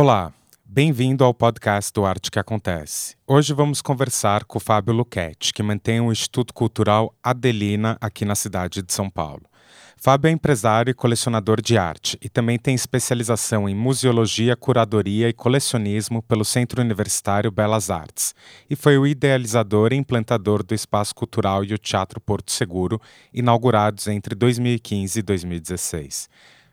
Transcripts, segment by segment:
Olá, bem-vindo ao podcast do Arte que Acontece. Hoje vamos conversar com o Fábio Luquete, que mantém o Instituto Cultural Adelina aqui na cidade de São Paulo. Fábio é empresário e colecionador de arte e também tem especialização em museologia, curadoria e colecionismo pelo Centro Universitário Belas Artes e foi o idealizador e implantador do Espaço Cultural e o Teatro Porto Seguro, inaugurados entre 2015 e 2016.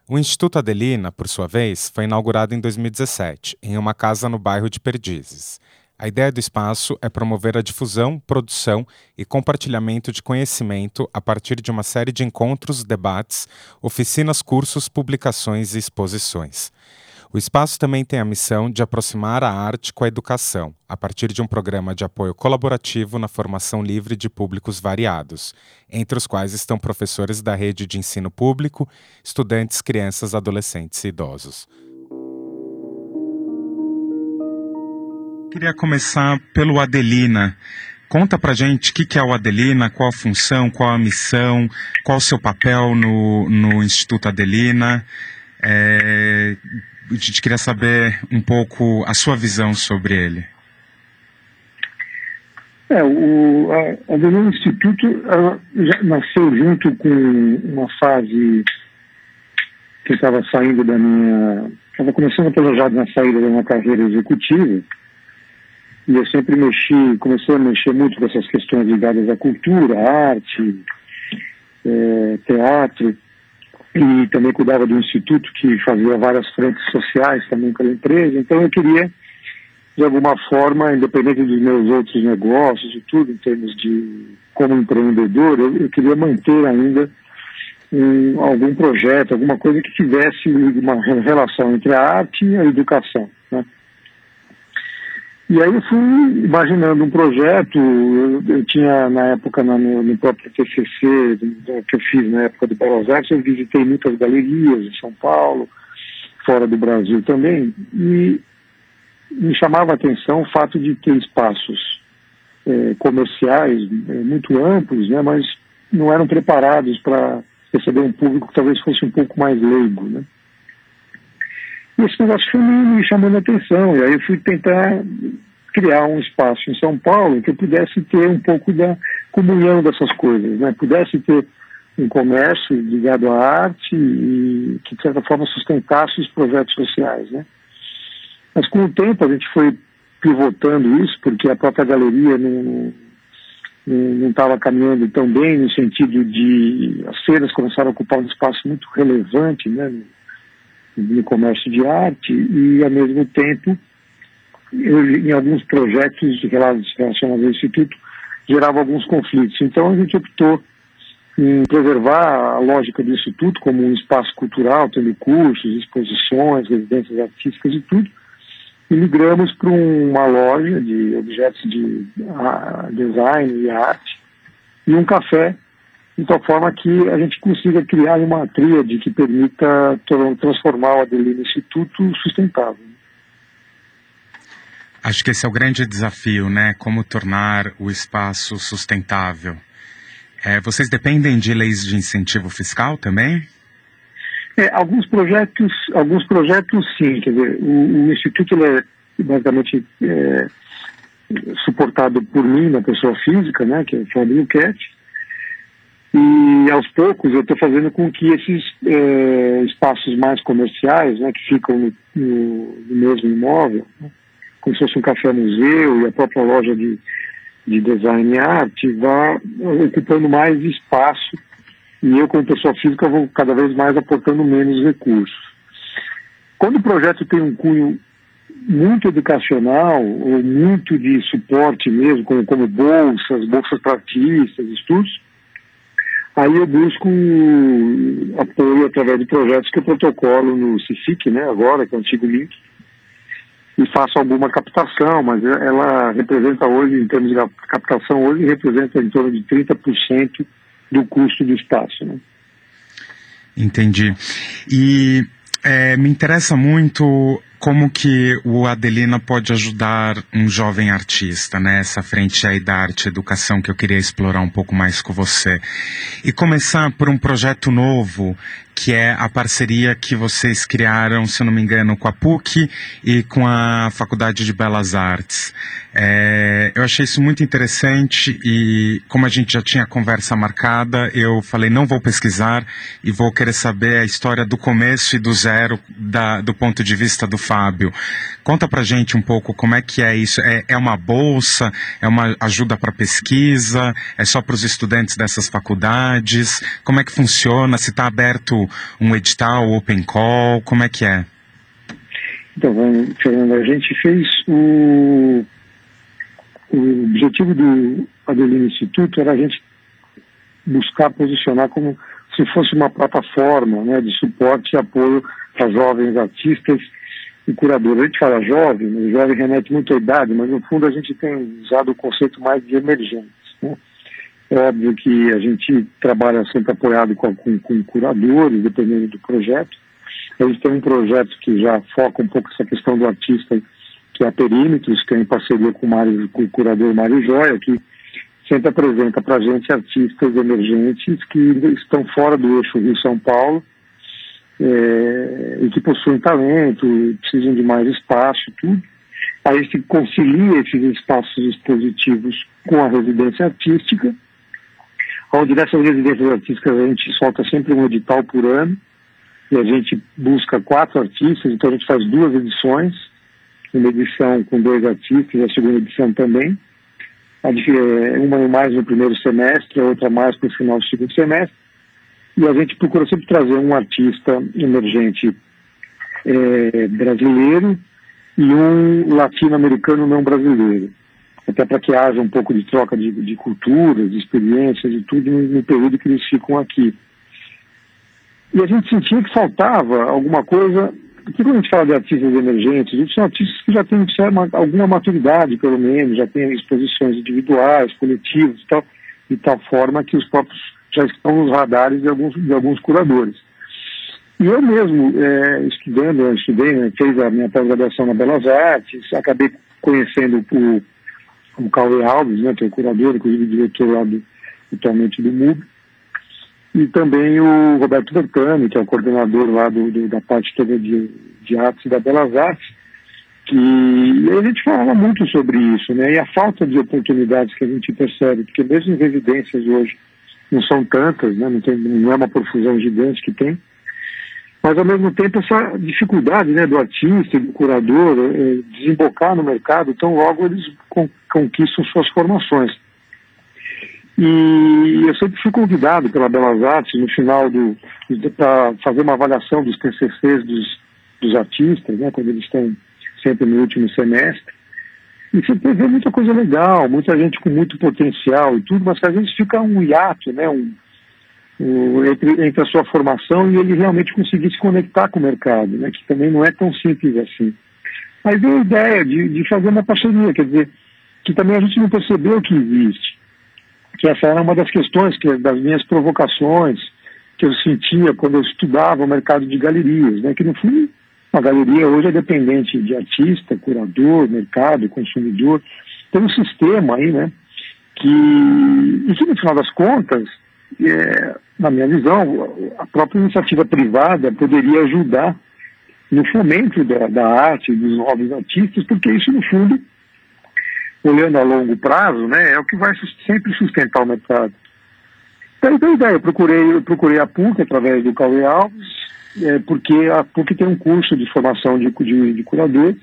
O Instituto Adelina, por sua vez, foi inaugurado em 2017, em uma casa no bairro de Perdizes. A ideia do espaço é promover a difusão, produção e compartilhamento de conhecimento a partir de uma série de encontros, debates, oficinas, cursos, publicações e exposições. O espaço também tem a missão de aproximar a arte com a educação, a partir de um programa de apoio colaborativo na formação livre de públicos variados, entre os quais estão professores da rede de ensino público, estudantes, crianças, adolescentes e idosos. Queria começar pelo Adelina. Conta pra gente o que, é o Adelina, qual a função, qual a missão, qual o seu papel no, no Instituto Adelina. É, a gente queria saber um pouco a sua visão sobre ele. É, o a, Adelina Instituto já nasceu junto com uma fase que estava saindo da minha. Estava começando a planejar na saída da minha carreira executiva e eu sempre mexi, comecei a mexer muito com essas questões ligadas à cultura, à arte, é, teatro, e também cuidava do instituto que fazia várias frentes sociais também pela empresa. Então eu queria, de alguma forma, independente dos meus outros negócios e tudo, em termos de como empreendedor, eu, eu queria manter ainda um, algum projeto, alguma coisa que tivesse uma relação entre a arte e a educação. Né? E aí eu fui imaginando um projeto, eu, eu tinha na época no, no, próprio TCC que eu fiz na época do Belas Artes, eu visitei muitas galerias em São Paulo, fora do Brasil também, e me chamava a atenção o fato de ter espaços é, comerciais é, muito amplos, né, mas não eram preparados para receber um público que talvez fosse um pouco mais leigo, né. E esse negócio foi me, chamando a atenção. E aí eu fui tentar criar um espaço em São Paulo que eu pudesse ter um pouco da comunhão dessas coisas, né? Pudesse ter um comércio ligado à arte e que, de certa forma, sustentasse os projetos sociais, né? Mas com o tempo a gente foi pivotando isso, porque a própria galeria não não estava caminhando tão bem no sentido de as feiras começaram a ocupar um espaço muito relevante né, no comércio de arte e, ao mesmo tempo, eu, em alguns projetos relacionados ao Instituto, gerava alguns conflitos. Então, a gente optou em preservar a lógica do Instituto como um espaço cultural, tendo cursos, exposições, residências artísticas e tudo, e migramos para uma loja de objetos de design e arte e um café de tal forma que a gente consiga criar uma tríade que permita transformar o Adelino Instituto sustentável. Acho que esse é o grande desafio, né? Como tornar o espaço sustentável. É, vocês dependem de leis de incentivo fiscal também? É, alguns projetos, alguns projetos sim. Quer dizer, o, o instituto é basicamente é, suportado por mim, na pessoa física, né? Que é o Fabio Cat e aos poucos eu estou fazendo com que esses é, espaços mais comerciais, né, que ficam no, no, no mesmo imóvel, né, como se fosse um café-museu e a própria loja de, de design e arte, vá ocupando mais espaço e eu, como pessoa física, vou cada vez mais aportando menos recursos. Quando o projeto tem um cunho muito educacional ou muito de suporte mesmo, como, como bolsas, bolsas para artistas, estudos, Aí eu busco apoio através de projetos que eu protocolo no CIFIC, né, agora, que é o antigo link, e faço alguma captação, mas ela representa hoje, em termos de captação, hoje representa em torno de 30% do custo do espaço. Né? Entendi. E é, me interessa muito como que o Adelina pode ajudar um jovem artista, né? Essa frente aí da arte e educação que eu queria explorar um pouco mais com você. E começar por um projeto novo que é a parceria que vocês criaram, se não me engano, com a PUC e com a Faculdade de Belas Artes. É, eu achei isso muito interessante e, como a gente já tinha conversa marcada, eu falei: não vou pesquisar e vou querer saber a história do começo e do zero da, do ponto de vista do Fábio. Conta pra gente um pouco como é que é isso. É, é uma bolsa? É uma ajuda para pesquisa? É só para os estudantes dessas faculdades? Como é que funciona? Se está aberto um edital, open call? Como é que é? Então, Fernando, a gente fez o o objetivo do Adelino Instituto era a gente buscar posicionar como se fosse uma plataforma né, de suporte e apoio para jovens artistas e curadores. A gente fala jovem, o jovem remete muito à idade, mas no fundo a gente tem usado o conceito mais de emergentes. Né? É óbvio que a gente trabalha sempre apoiado com, com, com curadores, dependendo do projeto. A gente tem um projeto que já foca um pouco essa questão do artista que é a Perímetros, que é em parceria com o, Mário, com o curador Mário Joia, que sempre apresenta para a gente artistas emergentes que estão fora do eixo Rio-São Paulo é, e que possuem talento, precisam de mais espaço tudo. A gente concilia esses espaços expositivos com a residência artística, onde nessas residências artísticas a gente solta sempre um edital por ano, e a gente busca quatro artistas, então a gente faz duas edições, uma edição com dois artistas, a segunda edição também. É, uma mais no primeiro semestre, a outra mais para o final do segundo semestre. E a gente procura sempre trazer um artista emergente é, brasileiro e um latino-americano não brasileiro. Até para que haja um pouco de troca de, de culturas, de experiências e tudo no, no período que eles ficam aqui. E a gente sentia que faltava alguma coisa porque quando a gente fala de artistas emergentes, são artistas que já têm alguma maturidade, pelo menos, já têm exposições individuais, coletivas tal, de tal forma que os próprios já estão nos radares de alguns, de alguns curadores. E eu mesmo, é, estudando, eu estudei, né, fiz a minha pós-graduação na Belas Artes, acabei conhecendo o, o Alves, né, que é o curador, inclusive diretor lá do, atualmente do MUB, e também o Roberto Bertani, que é o coordenador lá do, do da parte toda de, de artes da Belas Artes, que a gente fala muito sobre isso, né? E a falta de oportunidades que a gente percebe, porque mesmo em residências hoje não são tantas, né? Não, tem, não é uma profusão gigante que tem, mas ao mesmo tempo essa dificuldade né, do artista e do curador é, desembocar no mercado, tão logo eles conquistam suas formações. E eu sempre fui convidado pela Belas Artes no final do para fazer uma avaliação dos TCCs dos, dos artistas, né, quando eles estão sempre no último semestre. E você vê muita coisa legal, muita gente com muito potencial e tudo, mas que às vezes fica um hiato, né, um, um, entre, entre a sua formação e ele realmente conseguir se conectar com o mercado, né, que também não é tão simples assim. Mas veio a ideia de, de fazer uma parceria, quer dizer, que também a gente não percebeu que existe que essa era uma das questões, que das minhas provocações que eu sentia quando eu estudava o mercado de galerias, né? que no fundo uma galeria hoje é dependente de artista, curador, mercado, consumidor, tem um sistema aí, né, que, e que no final das contas, é, na minha visão, a própria iniciativa privada poderia ajudar no fomento da, da arte, dos novos artistas, porque isso no fundo olhando a longo prazo, né, é o que vai sempre sustentar o mercado. Então, eu ideia, eu procurei, eu procurei a PUC através do Cauê Alves, é, porque a PUC tem um curso de formação de, de, de curadores,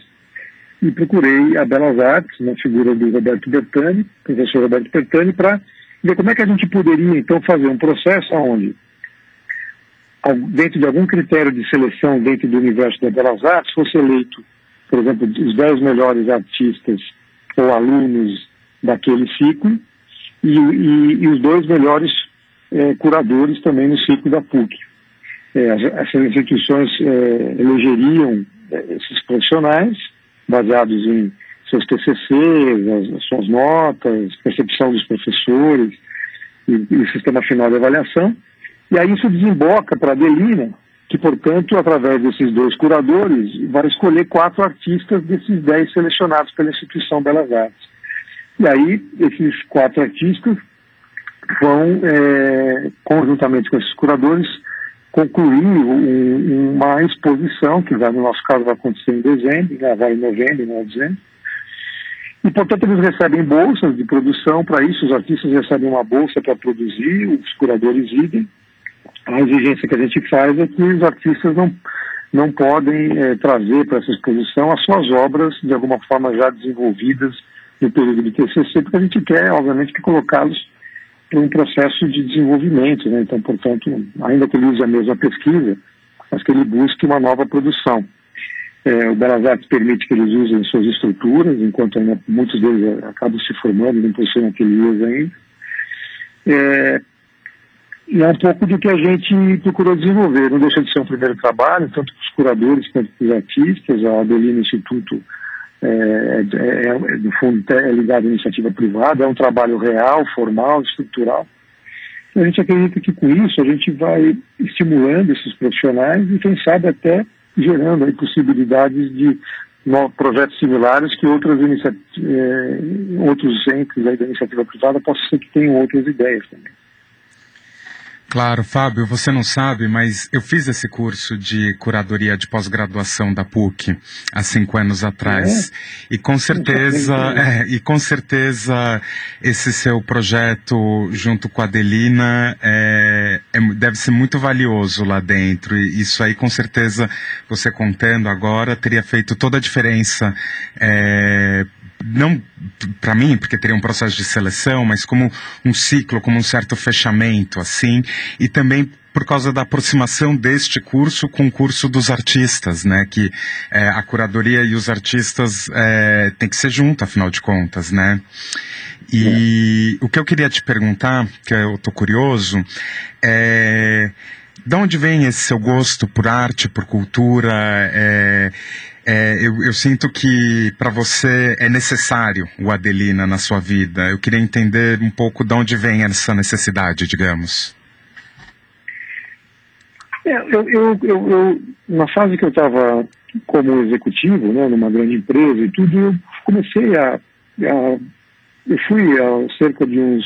e procurei a Belas Artes, na figura do Roberto Bertani, professor Roberto Bertani, para ver como é que a gente poderia, então, fazer um processo onde, dentro de algum critério de seleção dentro do universo da Belas Artes, fosse eleito, por exemplo, os 10 melhores artistas ou alunos daquele ciclo e, e, e os dois melhores é, curadores também no ciclo da PUC. É, essas instituições é, elegeriam é, esses profissionais baseados em seus TCCs, as, as suas notas, percepção dos professores e, e, o sistema final de avaliação. E aí isso desemboca para a Adelina, que, portanto, através desses dois curadores, vai escolher quatro artistas desses dez selecionados pela instituição Belas Artes. E aí, esses quatro artistas vão, é, conjuntamente com esses curadores, concluir um, uma exposição, que vai, no nosso caso vai acontecer em dezembro, né, vai em novembro, não é dezembro. E, portanto, eles recebem bolsas de produção para isso, os artistas recebem uma bolsa para produzir, os curadores idem. A exigência que a gente faz é que os artistas não, não podem é, trazer para essa exposição as suas obras, de alguma forma já desenvolvidas no período de TCC, porque a gente quer, obviamente, que colocá-los um processo de desenvolvimento. Né? Então, portanto, ainda que ele use a mesma pesquisa, mas que ele busque uma nova produção. É, o Belas Artes permite que eles usem suas estruturas, enquanto ainda muitos deles acabam se formando, não possuem ateliês ainda. É, e é um pouco do que a gente procurou desenvolver. Não deixa de ser um primeiro trabalho, tanto para os curadores quanto para os artistas. A Adelina Instituto é, é, é, no fundo, é ligado à iniciativa privada, é um trabalho real, formal, estrutural. E a gente acredita que com isso a gente vai estimulando esses profissionais e, quem sabe, até gerando aí possibilidades de projetos similares que outras é, outros entes aí da iniciativa privada possam ser que tenham outras ideias também. Claro, Fábio, você não sabe, mas eu fiz esse curso de curadoria de pós-graduação da PUC há cinco anos atrás. É? E com certeza, é, e com certeza esse seu projeto junto com a Adelina é, é, deve ser muito valioso lá dentro. E isso aí, com certeza, você contando agora, teria feito toda a diferença é, não para mim, porque teria um processo de seleção, mas como um ciclo, como um certo fechamento, assim, e também por causa da aproximação deste curso com o curso dos artistas, né? Que é, a curadoria e os artistas é, tem que ser junto, afinal de contas, né? E é. o que eu queria te perguntar, que eu tô curioso, é de onde vem esse seu gosto por arte, por cultura? É, é, eu, eu, sinto que para você é necessário o Adelina na sua vida. Eu queria entender um pouco de onde vem essa necessidade, digamos. É, eu, eu, eu, na fase que eu estava como executivo, né, numa grande empresa e tudo, eu comecei a, a eu fui há cerca de uns,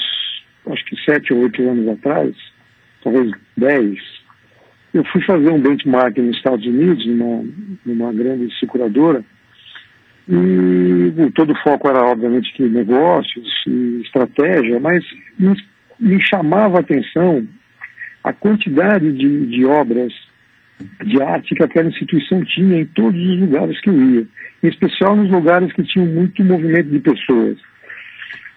acho que sete ou oito anos atrás, talvez dez, eu fui fazer um benchmark nos Estados Unidos, numa, numa grande seguradora, e todo o foco era, obviamente, que negócios e estratégia, mas me, me chamava a atenção a quantidade de, de obras de arte que aquela instituição tinha em todos os lugares que eu ia, em especial nos lugares que tinham muito movimento de pessoas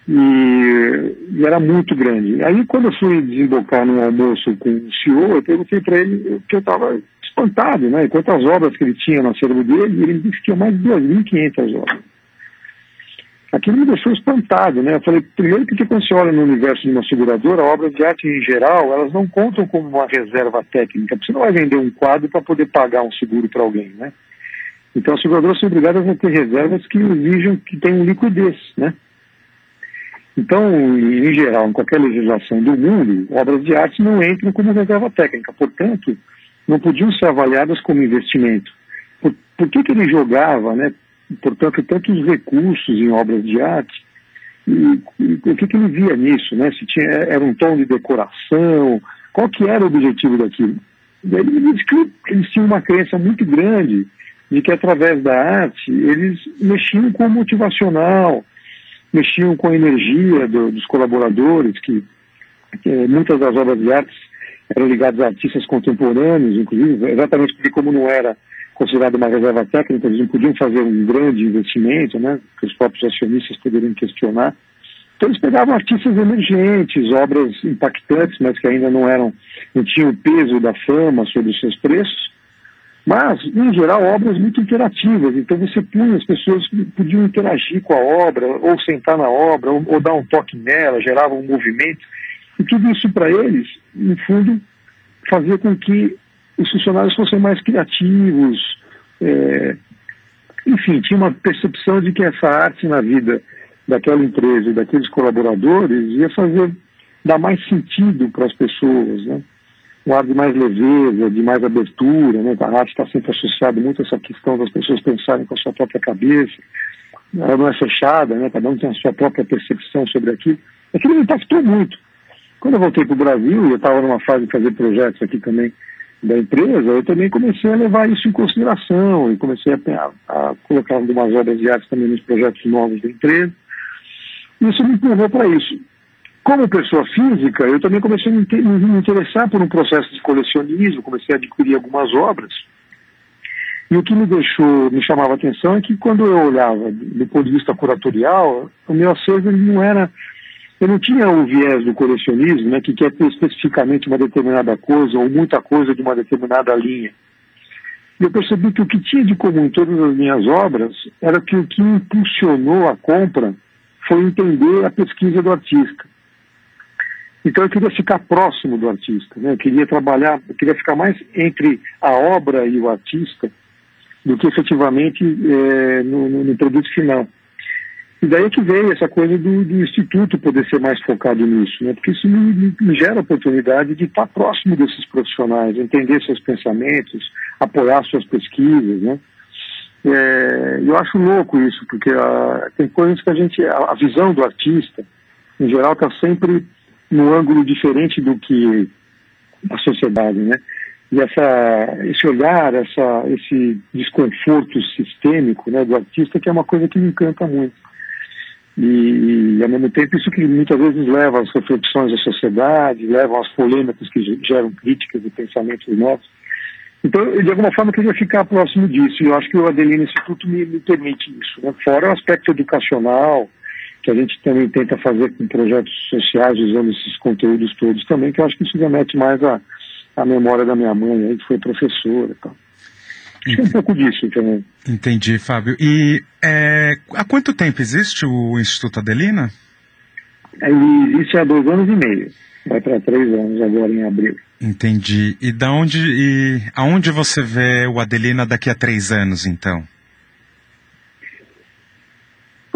e, e, era muito grande. Aí, quando eu fui desembocar no almoço com o senhor, eu perguntei para ele que eu estava espantado, né? Quantas obras que ele tinha na cérebro dele, ele disse que tinha mais de 2.500 obras. Aquilo me deixou espantado, né? Eu falei, primeiro porque quando você olha no universo de uma seguradora, obras de arte em geral, elas não contam como uma reserva técnica, porque você não vai vender um quadro para poder pagar um seguro para alguém, né? Então, as seguradoras são obrigadas a ter reservas que exijam que tenham liquidez, né? Então, em geral, em qualquer legislação do mundo, obras de arte não entram como reserva técnica, portanto, não podiam ser avaliadas como investimento. Por, por que, que ele jogava, né, portanto, tantos recursos em obras de arte? O que, que ele via nisso? Né? Se tinha, era um tom de decoração? Qual que era o objetivo daquilo? Ele me disse que eles tinham uma crença muito grande de que através da arte eles mexiam com o motivacional, mexiam com a energia do, dos colaboradores, que, que, muitas das obras de arte eram ligadas a artistas contemporâneos, inclusive, exatamente porque como não era considerado uma reserva técnica, eles não podiam fazer um grande investimento, né, que os próprios acionistas poderiam questionar. Então eles pegavam artistas emergentes, obras impactantes, mas que ainda não eram, não tinham o peso da fama sobre os seus preços, mas, em geral, obras muito interativas. Então, você punha, as pessoas podiam interagir com a obra, ou sentar na obra, ou, ou dar um toque nela, gerava um movimento. E tudo isso, para eles, no fundo, fazia com que os funcionários fossem mais criativos. É... Enfim, tinha uma percepção de que essa arte na vida daquela empresa daqueles colaboradores ia fazer, dar mais sentido para as pessoas, né? Um ar de mais leveza, de mais abertura, né? A arte está sempre associada muito a essa questão das pessoas pensarem com a sua própria cabeça. Ela não é fechada, né? Cada um tem a sua própria percepção sobre aquilo. Aquilo me impactou muito. Quando eu voltei para o Brasil, e eu estava numa fase de fazer projetos aqui também da empresa, eu também comecei a levar isso em consideração e comecei a, a colocar algumas obras de arte também nos projetos novos da empresa. Isso me levou para isso. Como pessoa física, eu também comecei a me interessar por um processo de colecionismo, comecei a adquirir algumas obras. E o que me deixou, me chamava a atenção é que quando eu olhava do ponto de vista curatorial, o meu acervo não era eu não tinha o viés do colecionismo, né, que quer ter especificamente uma determinada coisa ou muita coisa de uma determinada linha. E eu percebi que o que tinha de comum em todas as minhas obras era que o que impulsionou a compra foi entender a pesquisa do artista. Então eu queria ficar próximo do artista, né? eu queria trabalhar, eu queria ficar mais entre a obra e o artista do que efetivamente é, no, no, produto final. E daí é que veio essa coisa do, do, Instituto poder ser mais focado nisso, né? porque isso me, me, gera a oportunidade de estar próximo desses profissionais, entender seus pensamentos, apoiar suas pesquisas. Né? É, eu acho louco isso, porque a, tem coisas que a gente. A, a visão do artista, em geral, está sempre num ângulo diferente do que a sociedade. Né? E essa, esse olhar, essa, esse desconforto sistêmico né, do artista, que é uma coisa que me encanta muito. E, e, ao mesmo tempo, isso que muitas vezes leva às reflexões da sociedade, leva às polêmicas que geram críticas e pensamentos novos. Então, de alguma forma, eu queria ficar próximo disso, e eu acho que o Adelino Instituto me, me permite isso. Né? Fora o aspecto educacional, que a gente também tenta fazer com projetos sociais, usando esses conteúdos todos também, que eu acho que isso remete mais à, à memória da minha mãe, aí, que foi professora. Tá? Acho um pouco disso também. Entendi, Fábio. E é, há quanto tempo existe o Instituto Adelina? Ele existe há dois anos e meio. Vai para três anos agora em abril. Entendi. E da onde e aonde você vê o Adelina daqui a três anos, então?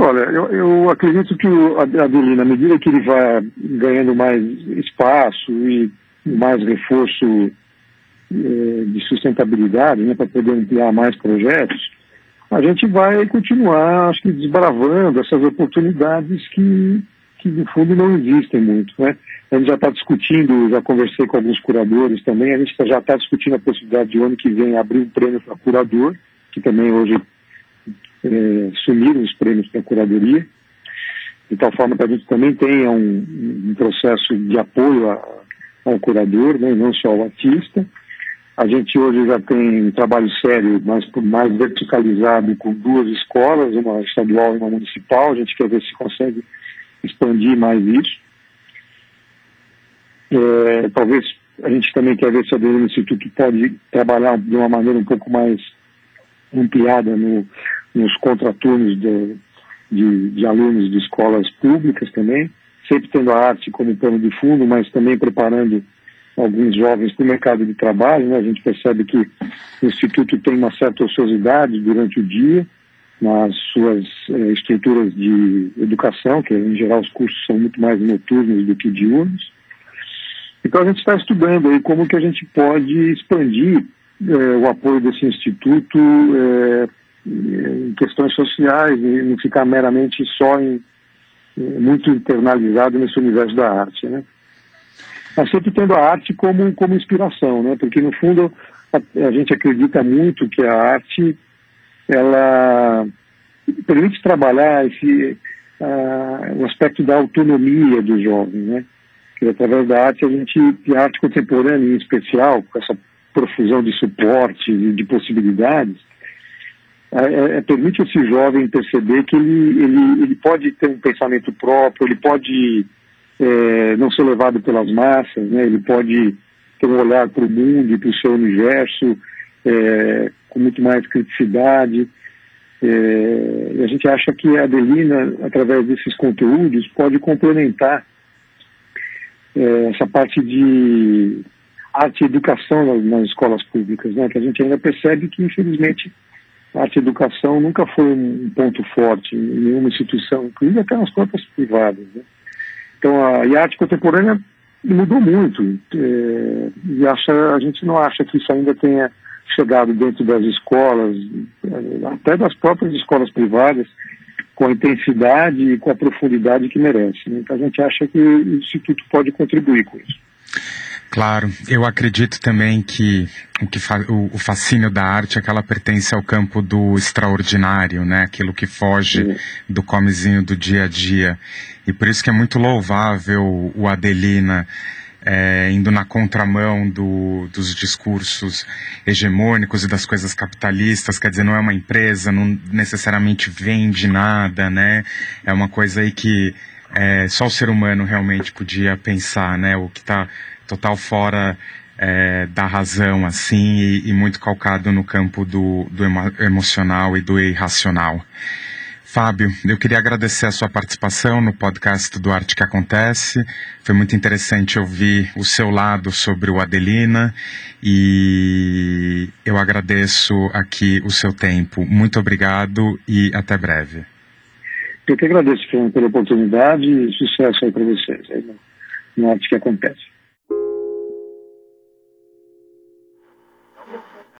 Olha, eu, eu acredito que o Adelina, à medida que ele vai ganhando mais espaço e mais reforço eh, de sustentabilidade, né, para poder ampliar mais projetos, a gente vai continuar, acho que, desbravando essas oportunidades que, que no fundo não existem muito. Né? A gente já está discutindo, já conversei com alguns curadores também, a gente já está discutindo a possibilidade de ano que vem abrir um prêmio para curador, que também hoje é, sumiram os prêmios para curadoria, de tal forma que a gente também tenha um, um processo de apoio a, ao curador, né, não só ao artista. A gente hoje já tem um trabalho sério, mas mais verticalizado, com duas escolas, uma estadual e uma municipal. A gente quer ver se consegue expandir mais isso. É, talvez a gente também quer ver se o Instituto pode trabalhar de uma maneira um pouco mais ampliada no, nos contraturnos de, de, de alunos de escolas públicas também, sempre tendo a arte como plano de fundo, mas também preparando alguns jovens para o mercado de trabalho. Né? A gente percebe que o Instituto tem uma certa ociosidade durante o dia nas suas eh, estruturas de educação, que em geral os cursos são muito mais noturnos do que diurnos. Então a gente está estudando aí como que a gente pode expandir eh, o apoio desse instituto eh, em questões sociais e não ficar meramente só em muito internalizado nesse universo da arte, né? mas sempre tendo a arte como, como inspiração, né? Porque no fundo a, a gente acredita muito que a arte ela permite trabalhar esse uh, o aspecto da autonomia do jovem, né? Que através da arte a gente, a arte contemporânea em especial, com essa profusão de suporte e de possibilidades, é, é, permite esse jovem perceber que ele, ele, ele pode ter um pensamento próprio, ele pode é, não ser levado pelas massas, né? ele pode ter um olhar para o mundo e para o seu universo é, com muito mais criticidade. É, e a gente acha que a Adelina, através desses conteúdos, pode complementar é, essa parte de arte e educação nas, nas, escolas públicas, né? que a gente ainda percebe que, infelizmente, arte e educação nunca foi um ponto forte em nenhuma instituição, inclusive até nas próprias privadas. Né? Então, a, a arte contemporânea mudou muito. É, e acha, a gente não acha que isso ainda tenha chegado dentro das escolas, é, até das próprias escolas privadas, com a intensidade e com a profundidade que merece. Né? Então, a gente acha que o Instituto pode contribuir com isso. Claro, eu acredito também que o, que o, o, fascínio da arte é que ela pertence ao campo do extraordinário, né? Aquilo que foge Sim. do comezinho do dia a dia. E por isso que é muito louvável o Adelina é, indo na contramão do, dos discursos hegemônicos e das coisas capitalistas, quer dizer, não é uma empresa, não necessariamente vende nada, né? É uma coisa aí que é, só o ser humano realmente podia pensar, né? O que está total fora é, da razão, assim, e, e, muito calcado no campo do, do emo emocional e do irracional. Fábio, eu queria agradecer a sua participação no podcast do Arte que Acontece. Foi muito interessante ouvir o seu lado sobre o Adelina e eu agradeço aqui o seu tempo. Muito obrigado e até breve. Eu que agradeço pela oportunidade e sucesso aí para vocês aí no, no Arte que Acontece.